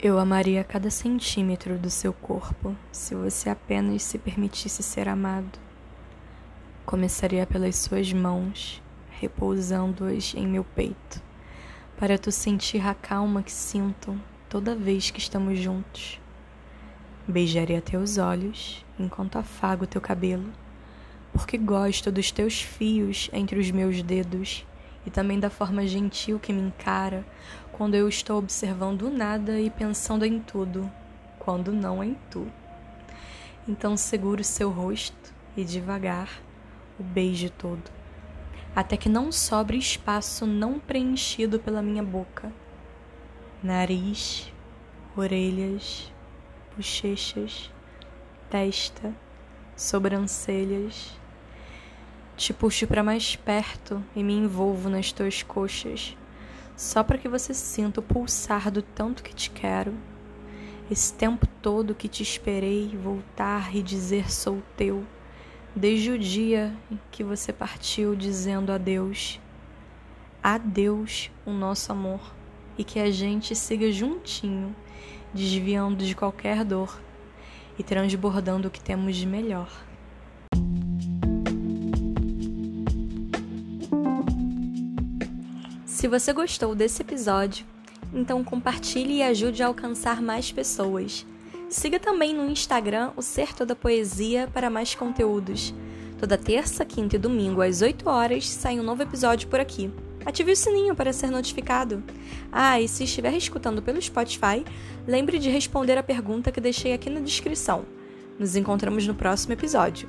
Eu amaria cada centímetro do seu corpo se você apenas se permitisse ser amado. Começaria pelas suas mãos, repousando-as em meu peito, para tu sentir a calma que sinto toda vez que estamos juntos. Beijaria teus olhos enquanto afago teu cabelo, porque gosto dos teus fios entre os meus dedos e também da forma gentil que me encara quando eu estou observando nada e pensando em tudo, quando não em tu. Então seguro seu rosto e devagar o beijo todo, até que não sobre espaço não preenchido pela minha boca. Nariz, orelhas, bochechas, testa, sobrancelhas te puxo para mais perto e me envolvo nas tuas coxas, só para que você sinta o pulsar do tanto que te quero. Esse tempo todo que te esperei voltar e dizer sou teu, desde o dia em que você partiu dizendo adeus. Adeus, o nosso amor, e que a gente siga juntinho, desviando de qualquer dor e transbordando o que temos de melhor. Se você gostou desse episódio, então compartilhe e ajude a alcançar mais pessoas. Siga também no Instagram o Ser Toda Poesia para mais conteúdos. Toda terça, quinta e domingo às 8 horas sai um novo episódio por aqui. Ative o sininho para ser notificado. Ah, e se estiver escutando pelo Spotify, lembre de responder a pergunta que deixei aqui na descrição. Nos encontramos no próximo episódio.